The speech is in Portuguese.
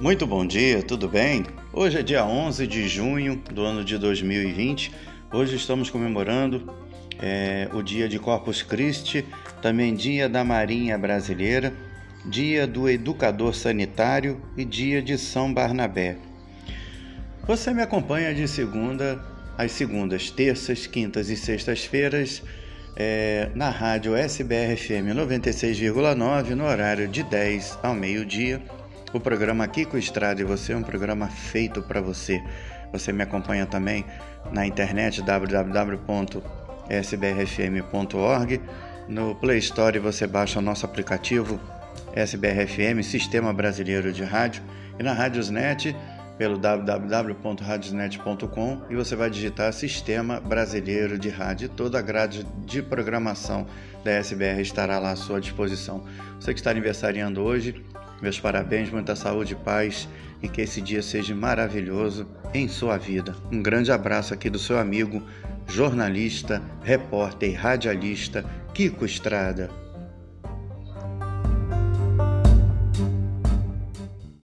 Muito bom dia, tudo bem? Hoje é dia 11 de junho do ano de 2020. Hoje estamos comemorando é, o dia de Corpus Christi, também dia da Marinha Brasileira, dia do Educador Sanitário e dia de São Barnabé. Você me acompanha de segunda às segundas, terças, quintas e sextas-feiras é, na rádio SBRFM 96,9 no horário de 10 ao meio-dia. O programa Kiko Estrada e Você é um programa feito para você. Você me acompanha também na internet www.sbrfm.org. No Play Store você baixa o nosso aplicativo SBRFM, Sistema Brasileiro de Rádio, e na Radiosnet pelo www.radiosnet.com e você vai digitar Sistema Brasileiro de Rádio. Toda a grade de programação da SBR estará lá à sua disposição. Você que está aniversariando hoje, meus parabéns, muita saúde e paz e que esse dia seja maravilhoso em sua vida. Um grande abraço aqui do seu amigo, jornalista, repórter e radialista Kiko Estrada.